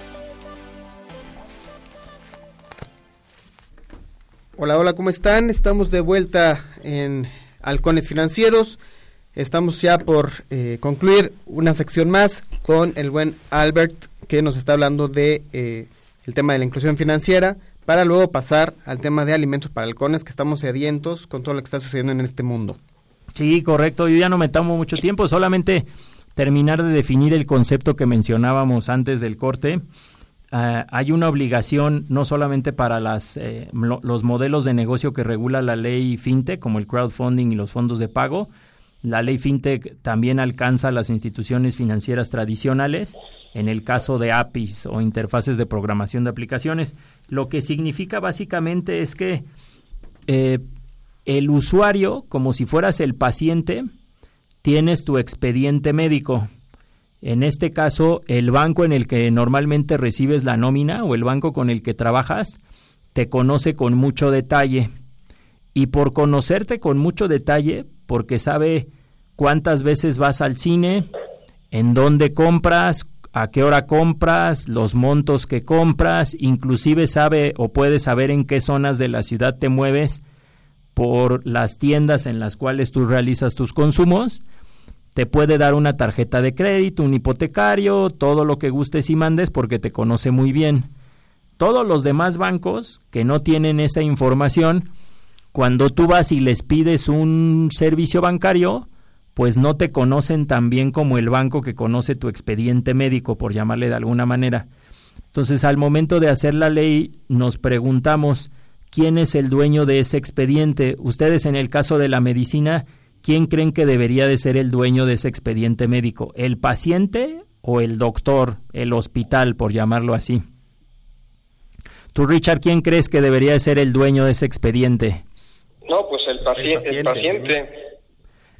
Hola, hola, ¿cómo están? Estamos de vuelta en Halcones Financieros. Estamos ya por eh, concluir una sección más con el buen Albert nos está hablando de eh, el tema de la inclusión financiera para luego pasar al tema de alimentos para halcones que estamos sedientos con todo lo que está sucediendo en este mundo. Sí, correcto. Yo ya no me tomo mucho tiempo, solamente terminar de definir el concepto que mencionábamos antes del corte. Uh, hay una obligación no solamente para las, eh, los modelos de negocio que regula la ley FinTech, como el crowdfunding y los fondos de pago. La ley FinTech también alcanza a las instituciones financieras tradicionales, en el caso de APIs o interfaces de programación de aplicaciones. Lo que significa básicamente es que eh, el usuario, como si fueras el paciente, tienes tu expediente médico. En este caso, el banco en el que normalmente recibes la nómina o el banco con el que trabajas te conoce con mucho detalle. Y por conocerte con mucho detalle, porque sabe cuántas veces vas al cine, en dónde compras, a qué hora compras, los montos que compras, inclusive sabe o puede saber en qué zonas de la ciudad te mueves por las tiendas en las cuales tú realizas tus consumos, te puede dar una tarjeta de crédito, un hipotecario, todo lo que gustes y mandes porque te conoce muy bien. Todos los demás bancos que no tienen esa información, cuando tú vas y les pides un servicio bancario, pues no te conocen tan bien como el banco que conoce tu expediente médico, por llamarle de alguna manera. Entonces, al momento de hacer la ley, nos preguntamos quién es el dueño de ese expediente. Ustedes, en el caso de la medicina, ¿quién creen que debería de ser el dueño de ese expediente médico? ¿El paciente o el doctor, el hospital, por llamarlo así? Tú, Richard, ¿quién crees que debería de ser el dueño de ese expediente? No, pues el, paciente. El paciente.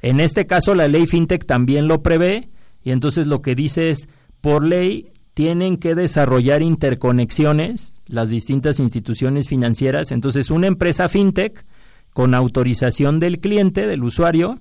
En este caso la ley FinTech también lo prevé y entonces lo que dice es, por ley tienen que desarrollar interconexiones las distintas instituciones financieras. Entonces una empresa FinTech con autorización del cliente, del usuario,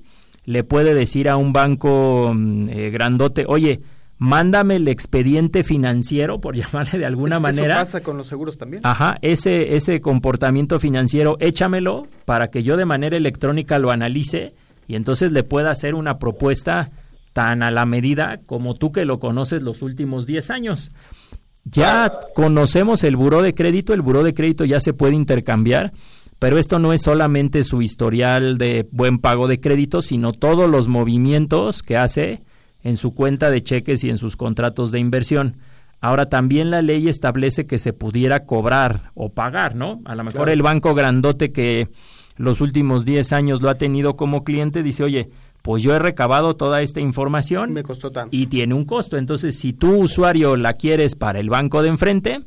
le puede decir a un banco mm, eh, grandote, oye, mándame el expediente financiero, por (laughs) llamarle de alguna manera. Eso pasa con los seguros también. Ajá, ese, ese comportamiento financiero, échamelo para que yo de manera electrónica lo analice y entonces le pueda hacer una propuesta tan a la medida como tú que lo conoces los últimos 10 años. Ya conocemos el buró de crédito, el buró de crédito ya se puede intercambiar, pero esto no es solamente su historial de buen pago de crédito, sino todos los movimientos que hace en su cuenta de cheques y en sus contratos de inversión. Ahora también la ley establece que se pudiera cobrar o pagar, ¿no? A lo mejor el banco grandote que los últimos 10 años lo ha tenido como cliente, dice, oye, pues yo he recabado toda esta información Me costó tanto. y tiene un costo. Entonces, si tú usuario la quieres para el banco de enfrente,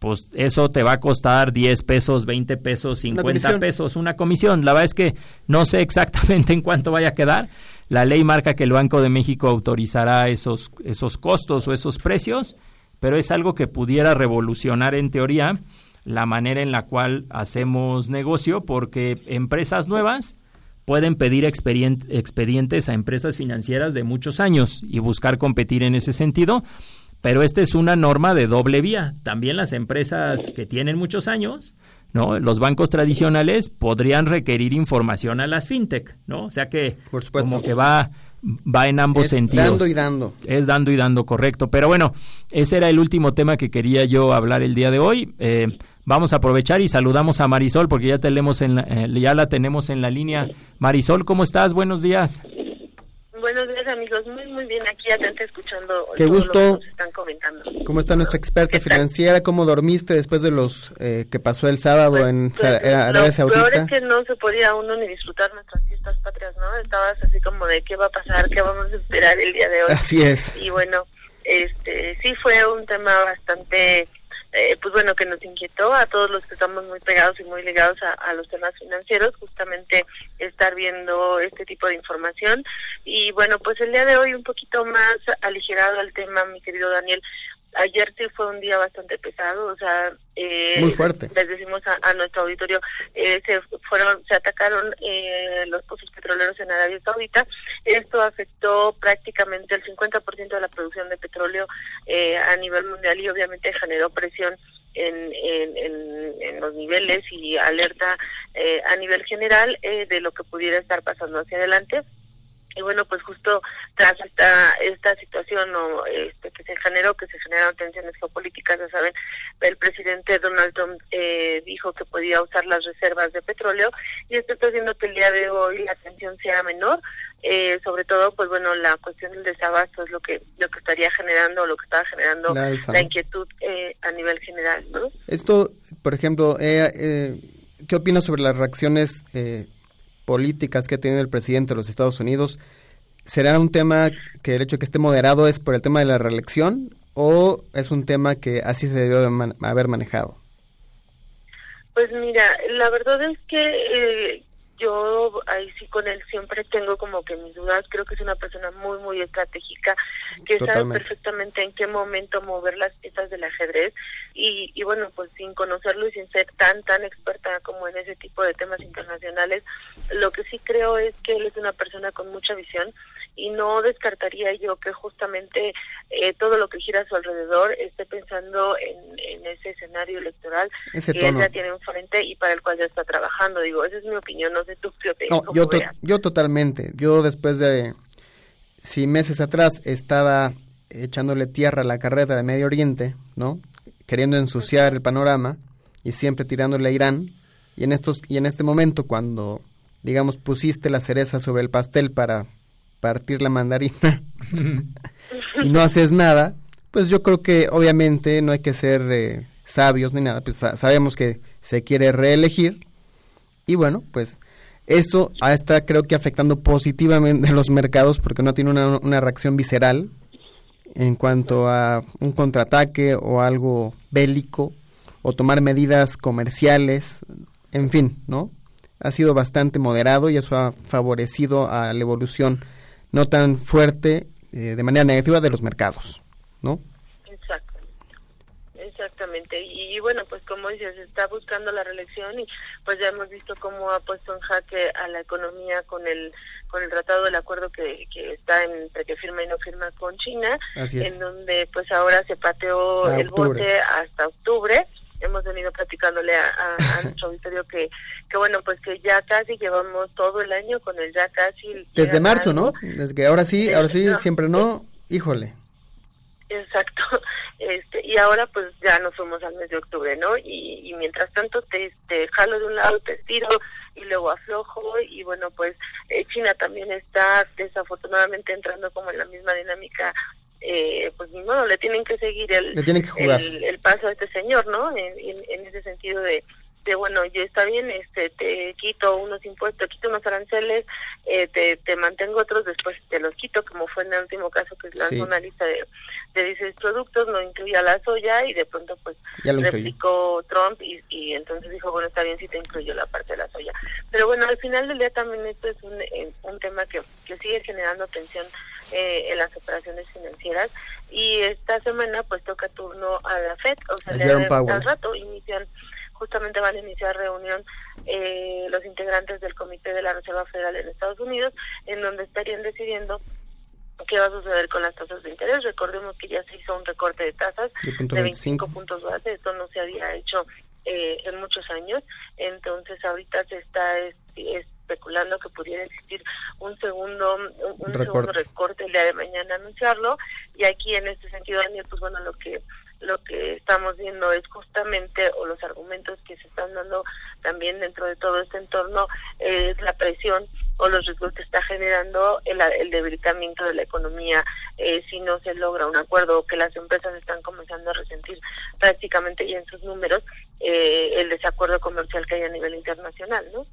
pues eso te va a costar 10 pesos, 20 pesos, 50 pesos, una comisión. La verdad es que no sé exactamente (laughs) en cuánto vaya a quedar. La ley marca que el Banco de México autorizará esos, esos costos o esos precios, pero es algo que pudiera revolucionar en teoría la manera en la cual hacemos negocio, porque empresas nuevas pueden pedir expedientes a empresas financieras de muchos años y buscar competir en ese sentido, pero esta es una norma de doble vía. También las empresas que tienen muchos años, ¿no? Los bancos tradicionales podrían requerir información a las fintech, ¿no? O sea que como que va va en ambos es sentidos. Dando y dando. Es dando y dando, correcto. Pero bueno, ese era el último tema que quería yo hablar el día de hoy. Eh, vamos a aprovechar y saludamos a Marisol porque ya tenemos en la, eh, ya la tenemos en la línea. Marisol, ¿cómo estás? Buenos días. Buenos días amigos, muy muy bien aquí atenta escuchando Qué gusto. Lo que nos están comentando. ¿Cómo está nuestra experta financiera? ¿Cómo dormiste después de los eh, que pasó el sábado Pues, en pues, eh, Arabia lo Saudita? peor es que no se podía uno ni disfrutar nuestras fiestas patrias, ¿no? Estabas así como de qué va a pasar, qué vamos a esperar el día de hoy. Así es. Y bueno, este sí fue un tema bastante, eh, pues bueno, que nos inquietó a todos los que estamos muy pegados y muy ligados a, a los temas financieros, justamente estar viendo este tipo de información. Y bueno, pues el día de hoy un poquito más aligerado el tema, mi querido Daniel. Ayer sí fue un día bastante pesado, o sea, eh, Muy fuerte. les decimos a, a nuestro auditorio, eh, se fueron, se atacaron eh, los pozos petroleros en Arabia Saudita. Esto afectó prácticamente el 50% de la producción de petróleo eh, a nivel mundial y obviamente generó presión en, en, en, en los niveles y alerta eh, a nivel general eh, de lo que pudiera estar pasando hacia adelante y bueno pues justo tras esta esta situación o este que se generó que se generaron tensiones geopolíticas ya saben el presidente Donald Trump eh, dijo que podía usar las reservas de petróleo y esto está haciendo que el día de hoy la tensión sea menor eh, sobre todo pues bueno la cuestión del desabasto es lo que lo que estaría generando lo que estaba generando La inquietud eh, a nivel general no Esto, por ejemplo, eh, eh, ¿qué opinas sobre las reacciones eh, políticas que ha tenido el presidente de los Estados Unidos? ¿Será un tema que el hecho de que esté moderado es por el tema de la reelección o es un tema que así se debió de man- haber manejado? Pues mira, la verdad es que eh, yo ahí sí con él siempre tengo como que mis dudas, creo que es una persona muy, muy estratégica, que sabe perfectamente en qué momento mover las piezas del ajedrez. Y, y bueno, pues sin conocerlo y sin ser tan, tan experta como en ese tipo de temas internacionales, lo que sí creo es que él es una persona con mucha visión y no descartaría yo que justamente eh, todo lo que gira a su alrededor esté pensando en, ese escenario electoral que él ya tiene enfrente y para el cual ya está trabajando. Digo, esa es mi opinión, no sé tú qué no, yo, yo totalmente. Yo después de, si meses atrás estaba echándole tierra a la carrera de Medio Oriente, ¿no? Queriendo ensuciar el panorama y siempre tirándole a Irán. Y en, estos, y en este momento, cuando, digamos, pusiste la cereza sobre el pastel para partir la mandarina (laughs) y no haces nada, pues yo creo que obviamente no hay que ser eh, sabios ni nada, pues sabemos que se quiere reelegir y bueno, pues eso está creo que afectando positivamente (laughs) los mercados porque no tiene una, una reacción visceral en cuanto a un contraataque o algo bélico o tomar medidas comerciales, en fin, ¿no? Ha sido bastante moderado y eso ha favorecido a la evolución no tan fuerte eh, de manera negativa de los mercados, ¿no? Exacto. Exactamente. Y, bueno, pues como dices, está buscando la reelección y pues ya hemos visto cómo ha puesto en jaque a la economía con el con el tratado del acuerdo que, que está entre que firma y no firma con China, en donde pues ahora se pateó el bote hasta octubre hemos venido platicándole a, (laughs) nuestro auditorio que, que bueno, pues que ya casi llevamos todo el año con el ya casi. Desde marzo, ¿no? Desde que ahora sí, ahora sí, siempre no, híjole. Exacto, (laughs) este, y ahora pues ya nos fuimos al mes de octubre, ¿no? Y, y mientras tanto te, te jalo de un lado, te tiro y luego aflojo y bueno pues eh, China también está desafortunadamente entrando como en la misma dinámica eh, pues modo, le tienen que seguir el, el, paso a este señor, ¿no? En, en, ese sentido de, de, bueno, ya está bien, este te quito unos impuestos, te quito unos aranceles, eh, te, te mantengo otros, después te los quito, como fue en el último caso que lanzó una lista de, de 16 productos, no incluía la soya y de pronto pues replicó Trump y, y entonces dijo, bueno, está bien si te incluyo la parte de la soya. Pero bueno, al final del día también esto es un, eh, un tema que, que sigue generando tensión eh, en las operaciones financieras. Y esta semana pues toca turno a la FED, o sea, al rato inician justamente van a iniciar reunión eh, los integrantes del Comité de la Reserva Federal en Estados Unidos, en donde estarían decidiendo qué va a suceder con las tasas de interés. Recordemos que ya se hizo un recorte de tasas de 25 puntos base, esto no se había hecho eh, en muchos años, entonces ahorita se está especulando que pudiera existir un segundo un, recorte. segundo recorte el día de mañana anunciarlo y aquí en este sentido Daniel pues bueno lo que lo que estamos viendo es justamente o los argumentos que se están dando también dentro de todo este entorno es la presión o los riesgos que está generando el, el debilitamiento de la economía eh, si no se logra un acuerdo o que las empresas están comenzando a resentir prácticamente ya en sus números eh, el desacuerdo comercial que hay a nivel internacional, ¿no?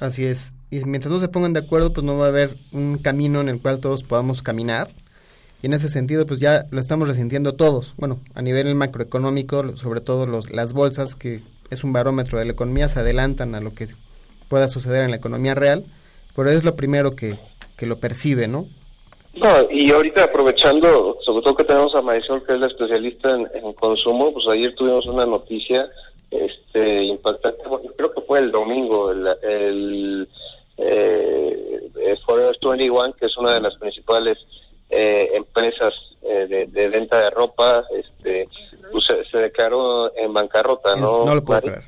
Así es. Y mientras no se pongan de acuerdo, pues no va a haber un camino en el cual todos podamos caminar. Y en ese sentido, pues ya lo estamos resintiendo todos. Bueno, a nivel macroeconómico, sobre todo los, las bolsas, que es un barómetro de la economía, se adelantan a lo que pueda suceder en la economía real. Pero es lo primero que, que lo percibe, ¿no? No, y ahorita aprovechando, sobre todo que tenemos a Marisol, que es la especialista en, consumo, pues ayer tuvimos una noticia este impactante, creo que fue el domingo, el, el eh, Forever 21, que es una de las principales eh, empresas eh, de, venta de ropa, este pues, se, declaró en bancarrota, ¿no? No lo puedo creer.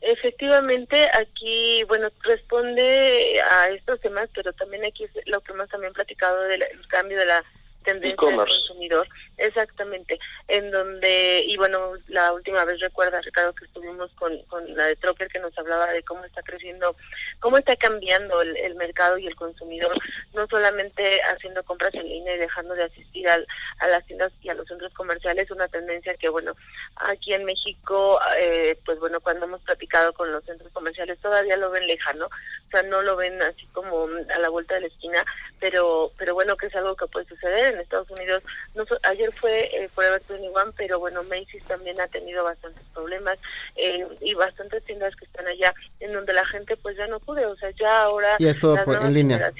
Efectivamente, aquí, bueno, responde a estos temas, pero también aquí es lo que hemos también platicado del cambio de la tendencia del consumidor, exactamente, en donde, y bueno, la última vez recuerda, Ricardo, que estuvimos con, con la de Trocker que nos hablaba de cómo está creciendo, cómo está cambiando el, el, mercado y el consumidor, no solamente haciendo compras en línea y dejando de asistir al, a las tiendas y a los centros comerciales, una tendencia que, bueno, aquí en México, eh, pues bueno, cuando hemos platicado con los centros comerciales todavía lo ven lejano, o sea, no lo ven así como a la vuelta de la esquina, pero, pero bueno, que es algo que puede suceder en Estados Unidos. No, ayer fue eh, Forever 21, pero bueno, Macy's también ha tenido bastantes problemas eh, y bastantes tiendas que están allá en donde la gente pues ya no puede, o sea, ya ahora y es todo las en línea.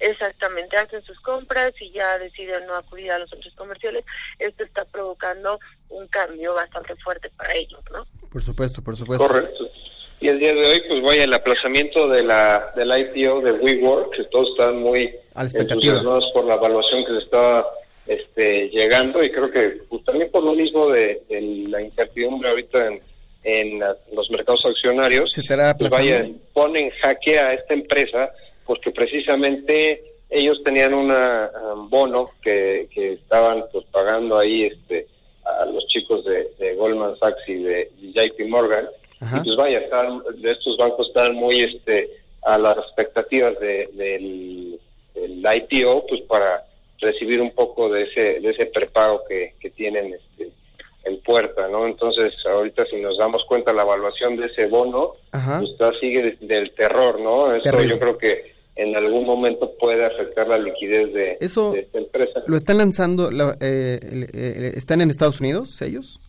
Exactamente, hacen sus compras y ya deciden no acudir a los centros comerciales. Esto está provocando un cambio bastante fuerte para ellos, ¿no? Por supuesto, por supuesto. Correcto. Y el día de hoy, pues vaya, el aplazamiento de la del IPO de WeWork, que todos están muy entusiasmados por la evaluación que se está este, llegando y creo que pues, también por lo mismo de, la incertidumbre ahorita en, en los mercados accionarios, se estará pues, vaya, jaque a esta empresa porque precisamente ellos tenían un um, bono que, que estaban pues pagando ahí este a los chicos de, de Goldman Sachs y de JP Morgan. Y pues vaya, de estos bancos están muy este a las expectativas de, del, IPO, pues para recibir un poco de ese de ese prepago que, que tienen este en puerta, ¿no? Entonces, ahorita si nos damos cuenta la evaluación de ese bono, pues sigue del terror, ¿no? Eso yo creo que en algún momento puede afectar la liquidez de, Eso esta empresa. ¿Lo están lanzando, eh, eh, están en Estados Unidos ellos?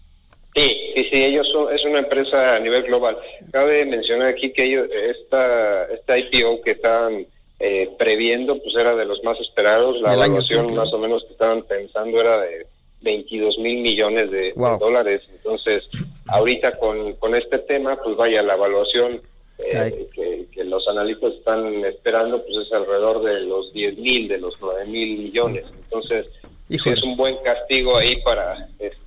Sí, sí, sí, ellos son, es una empresa a nivel global. Cabe mencionar aquí que ellos, esta, esta IPO que estaban eh, previendo, pues era de los más esperados. La evaluación más o menos que estaban pensando era de 22 mil millones de, dólares. Entonces, ahorita con, con este tema, pues vaya, la evaluación eh, que, que, los analistas están esperando, pues es alrededor de los 10 mil, de los 9 mil millones. Entonces, es un buen castigo ahí para este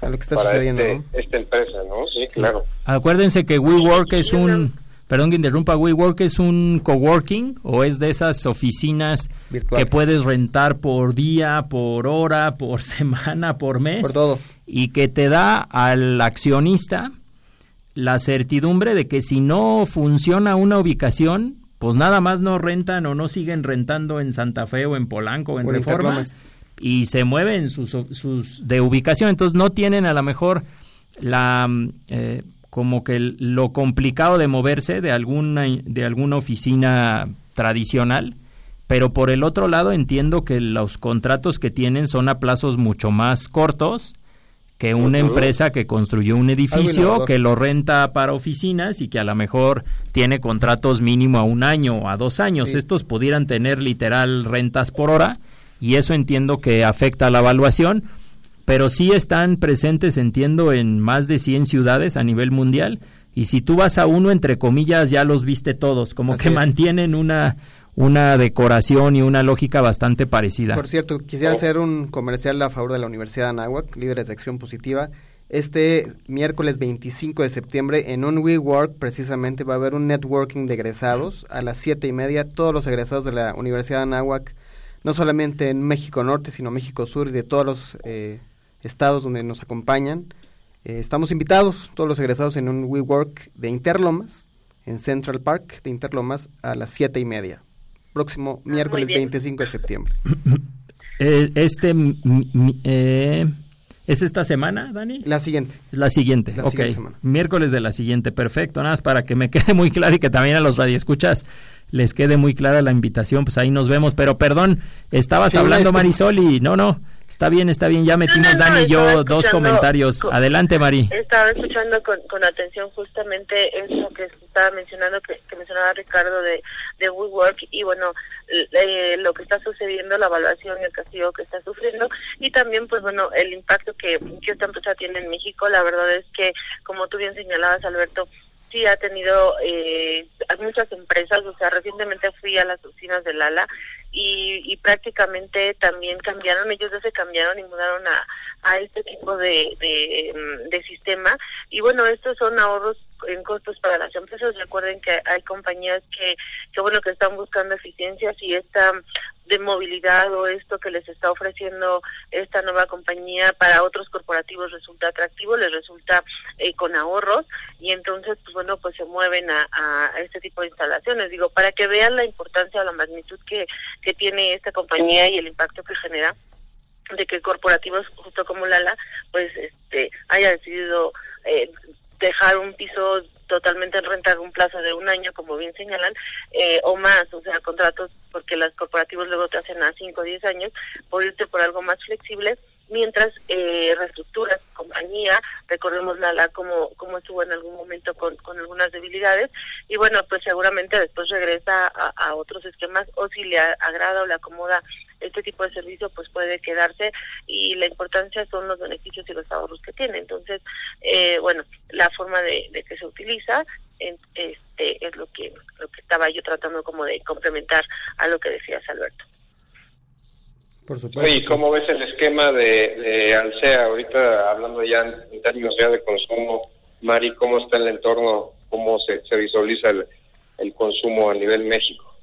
este, esta empresa, ¿no? Sí, claro. Acuérdense que WeWork es un perdón que interrumpa, WeWork es un coworking o es de esas oficinas que puedes rentar por día, por hora, por (laughs) semana, por mes. Por todo. Y que te da al accionista la certidumbre de que si no funciona una ubicación, pues nada más no rentan o no siguen rentando en Santa Fe o en Polanco o en Reforma y se mueven sus, sus de ubicación, entonces no tienen a lo mejor la eh, como que lo complicado de moverse de alguna de alguna oficina tradicional, pero por el otro lado entiendo que los contratos que tienen son a plazos mucho más cortos que una empresa que construyó un edificio, que lo renta para oficinas y que a lo mejor tiene contratos mínimo a un año o a dos años. Estos pudieran tener literal rentas por hora y eso entiendo que afecta a la evaluación, pero sí están presentes, entiendo, en más de 100 ciudades a nivel mundial y si tú vas a uno, entre comillas, ya los viste todos, como que mantienen una una decoración y una lógica bastante parecida. Por cierto, quisiera hacer un comercial a favor de la Universidad de Anáhuac, líderes de acción positiva. Este miércoles 25 de septiembre en un WeWork precisamente va a haber un networking de egresados a las siete y media. Todos los egresados de la Universidad de Anáhuac no solamente en México Norte, sino México Sur y de todos los eh, estados donde nos acompañan. Eh, estamos invitados, todos los egresados, en un WeWork de Interlomas, en Central Park de Interlomas, a las siete y media. Próximo ah, miércoles 25 de septiembre. (coughs) Eh, este. ¿Es esta semana, Dani? La siguiente. La siguiente, la ok. Miércoles de la siguiente, perfecto. Nada más para que me (laughs) quede muy claro y que también a los radioescuchas les quede muy clara la invitación, pues ahí nos vemos. Pero perdón, estabas hablando Marisol y no, no, está bien, está bien, ya metimos Dani y yo dos comentarios. Adelante, Mari. Estaba escuchando con, con atención justamente eso que estaba mencionando, que, mencionaba Ricardo de, de WeWork y bueno, eh, lo que está sucediendo, la evaluación el castigo que está sufriendo y también pues bueno, el impacto que, que esta empresa tiene en México. La verdad es que, como tú bien señalabas, Alberto, sí ha tenido eh, muchas empresas, o sea, recientemente fui a las oficinas de Lala y, y prácticamente también cambiaron, ellos ya se cambiaron y mudaron a, a este tipo de, de, mm, de sistema. Y bueno, estos son ahorros en costos para las empresas. Recuerden que hay compañías que, que bueno, que están buscando eficiencias y esta de movilidad o esto que les está ofreciendo esta nueva compañía para otros corporativos resulta atractivo, les resulta eh, con ahorros y entonces, pues bueno, pues se mueven a, a, este tipo de instalaciones. Digo, para que vean la importancia o la magnitud que, que tiene esta compañía y el impacto que genera de que corporativos justo como Lala pues este haya decidido eh, dejar un piso totalmente en renta de un plazo de un año, como bien señalan, eh, o más, o sea, contratos, porque los corporativos luego te hacen a 5 o 10 años, por irte por algo más flexible, mientras eh, reestructuras compañía, recordemos la como, como estuvo en algún momento con, con algunas debilidades, y bueno, pues seguramente después regresa a, a otros esquemas, o si le agrada o le acomoda este tipo de servicio pues puede quedarse y la importancia son los beneficios y los ahorros que tiene. Entonces, eh, bueno, la forma de, que se utiliza este es lo que lo que estaba yo tratando como de complementar a lo que decías Alberto. Por supuesto. ¿Y cómo ves el esquema de, de Alsea ahorita hablando ya en, términos ya de consumo? Mari, ¿cómo está el entorno? ¿Cómo se, se visualiza el, el consumo a nivel México?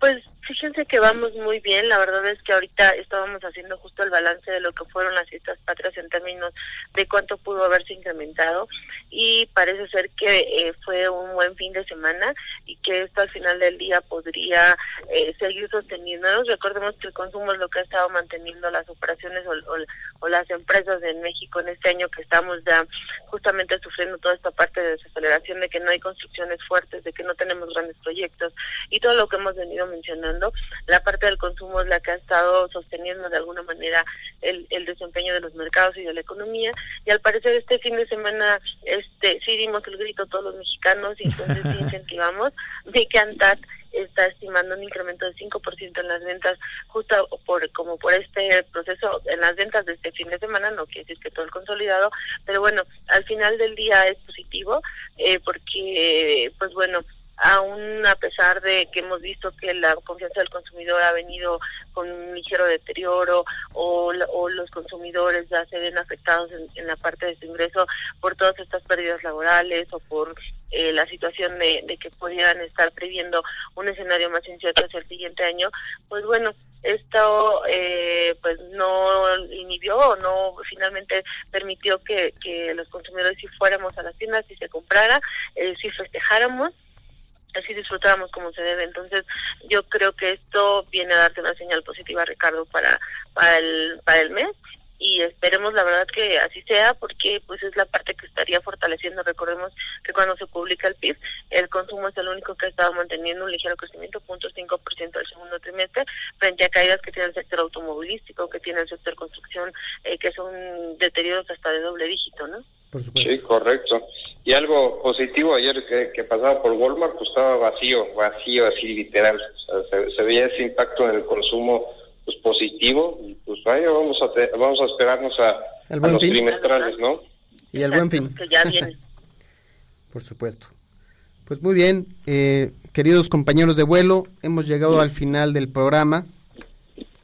Pues Fíjense que vamos muy bien, la verdad es que ahorita estábamos haciendo justo el balance de lo que fueron las fiestas patrias en términos de cuánto pudo haberse incrementado y parece ser que eh, fue un buen fin de semana y que esto al final del día podría eh, seguir sosteniéndonos. Recordemos que el consumo es lo que ha estado manteniendo las operaciones o, las empresas en México en este año que estamos ya justamente sufriendo toda esta parte de desaceleración, de que no hay construcciones fuertes, de que no tenemos grandes proyectos y todo lo que hemos venido mencionando la parte del consumo es la que ha estado sosteniendo de alguna manera el, desempeño de los mercados y de la economía. Y al parecer este fin de semana este sí dimos el grito todos los mexicanos y entonces sí (laughs) incentivamos. Vi que ANTAT está estimando un incremento de 5% en las ventas justo por como por este proceso en las ventas de este fin de semana no quiere decir que todo el consolidado pero bueno al final del día es positivo eh, porque pues bueno aún a pesar de que hemos visto que la confianza del consumidor ha venido con un ligero deterioro o, los consumidores ya se ven afectados en, la parte de su ingreso por todas estas pérdidas laborales o por eh, la situación de, que pudieran estar previendo un escenario más incierto hacia el siguiente año, pues bueno, esto eh, pues no inhibió o no finalmente permitió que, los consumidores si fuéramos a las tiendas y se comprara, eh, si festejáramos así disfrutamos como se debe. Entonces, yo creo que esto viene a darte una señal positiva, Ricardo, para, para, el, para el mes. Y esperemos la verdad que así sea porque pues es la parte que estaría fortaleciendo. Recordemos que cuando se publica el PIB el consumo es el único que ha estado manteniendo un ligero crecimiento 0.5% del segundo trimestre frente a caídas que tiene el sector automovilístico que tiene el sector construcción eh, que son deterioros hasta de doble dígito no Sí, correcto. Y algo positivo ayer que, pasaba por Walmart, pues estaba vacío, vacío, así literal. se, veía ese impacto en el consumo pues positivo. Y pues vaya, vamos a, vamos a esperarnos a, los trimestrales, ¿no? Y el buen fin. Que ya viene. (laughs) por supuesto. Pues muy bien, eh, queridos compañeros de vuelo, hemos llegado al final del programa.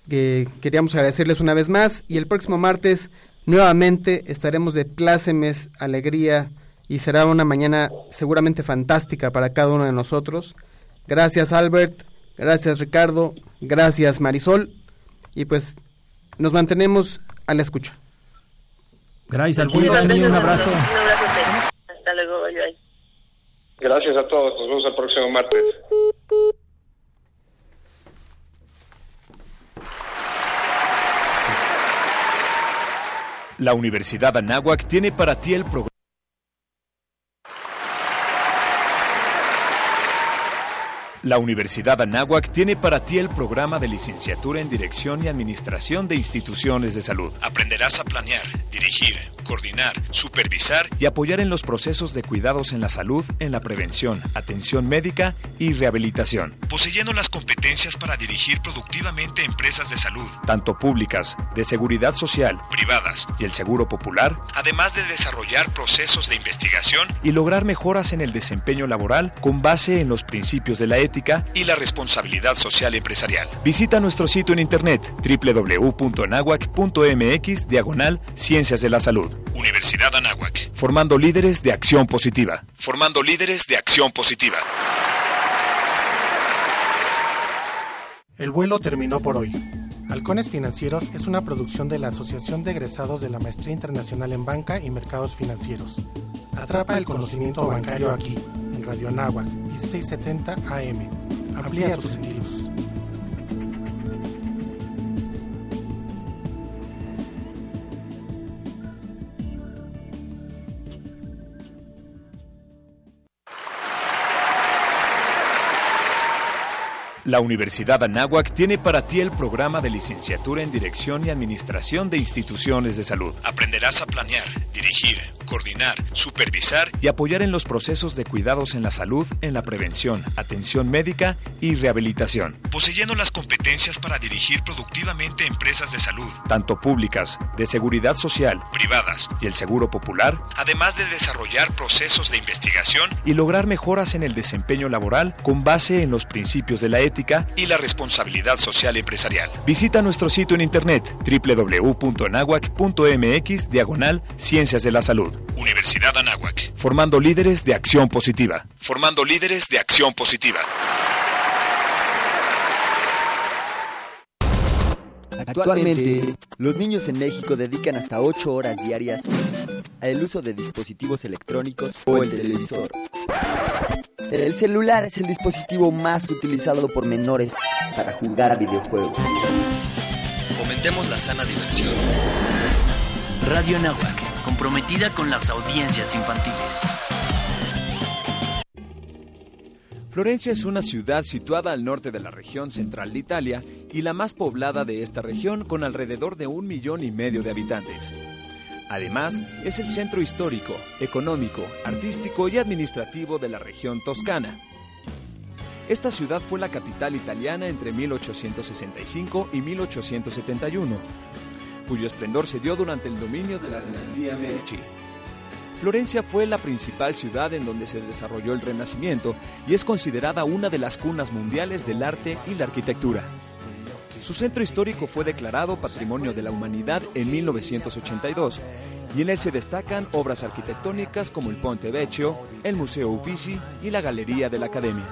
que queríamos agradecerles una vez más y el próximo martes Nuevamente estaremos de plácemes, alegría y será una mañana seguramente fantástica para cada uno de nosotros. Gracias Albert, gracias Ricardo, gracias Marisol y pues nos mantenemos a la escucha. Gracias al un abrazo. Hasta luego, Gracias a todos, nos vemos el próximo martes. La Universidad Anáhuac tiene para ti el programa. La Universidad Anáhuac tiene para ti el programa de licenciatura en Dirección y Administración de Instituciones de Salud. Aprenderás a planear, dirigir, coordinar, supervisar y apoyar en los procesos de cuidados en la salud, en la prevención, atención médica y rehabilitación. Poseyendo las competencias para dirigir productivamente empresas de salud, tanto públicas, de seguridad social, privadas y el seguro popular, además de desarrollar procesos de investigación y lograr mejoras en el desempeño laboral con base en los principios de la ética y la responsabilidad social empresarial. Visita nuestro sitio en internet www.anahuac.mx diagonal Ciencias de la Salud. Universidad Anáhuac, formando líderes de acción positiva. Formando líderes de acción positiva. El vuelo terminó por hoy. Halcones Financieros es una producción de la Asociación de Egresados de la Maestría Internacional en Banca y Mercados Financieros. Atrapa el conocimiento bancario aquí, en Radio Anáhuac, 1670 AM. Amplía tus sentidos. La Universidad Anáhuac tiene para ti el programa de licenciatura en Dirección y Administración de Instituciones de Salud. Aprenderás a planear, dirigir, coordinar, supervisar y apoyar en los procesos de cuidados en la salud, en la prevención, atención médica y rehabilitación. Poseyendo las competencias para dirigir productivamente empresas de salud, tanto públicas, de seguridad social, privadas y el seguro popular, además de desarrollar procesos de investigación y lograr mejoras en el desempeño laboral con base en los principios de la ética y la responsabilidad social empresarial. Visita nuestro sitio en internet www.anahuac.mx diagonal Ciencias de la Salud. Universidad Anáhuac, formando líderes de acción positiva. Formando líderes de acción positiva. Actualmente, los niños en México dedican hasta 8 horas diarias al uso de dispositivos electrónicos o el televisor. El celular es el dispositivo más utilizado por menores para jugar a videojuegos. Fomentemos la sana diversión. Radio Nahuac, comprometida con las audiencias infantiles. Florencia es una ciudad situada al norte de la región central de Italia y la más poblada de esta región con alrededor de un millón y medio de habitantes. Además, es el centro histórico, económico, artístico y administrativo de la región toscana. Esta ciudad fue la capital italiana entre 1865 y 1871, cuyo esplendor se dio durante el dominio de la dinastía Medici. Florencia fue la principal ciudad en donde se desarrolló el Renacimiento y es considerada una de las cunas mundiales del arte y la arquitectura. Su centro histórico fue declarado Patrimonio de la Humanidad en 1982 y en él se destacan obras arquitectónicas como el Ponte Vecchio, el Museo Uffizi y la Galería de la Academia.